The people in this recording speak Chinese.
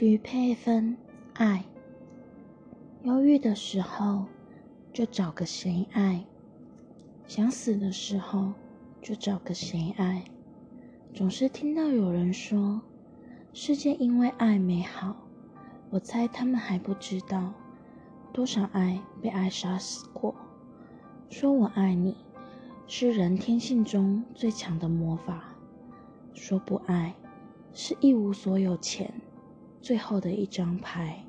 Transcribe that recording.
徐佩芬，爱。忧郁的时候，就找个谁爱；想死的时候，就找个谁爱。总是听到有人说，世界因为爱美好。我猜他们还不知道，多少爱被爱杀死过。说我爱你，是人天性中最强的魔法。说不爱，是一无所有前最后的一张牌。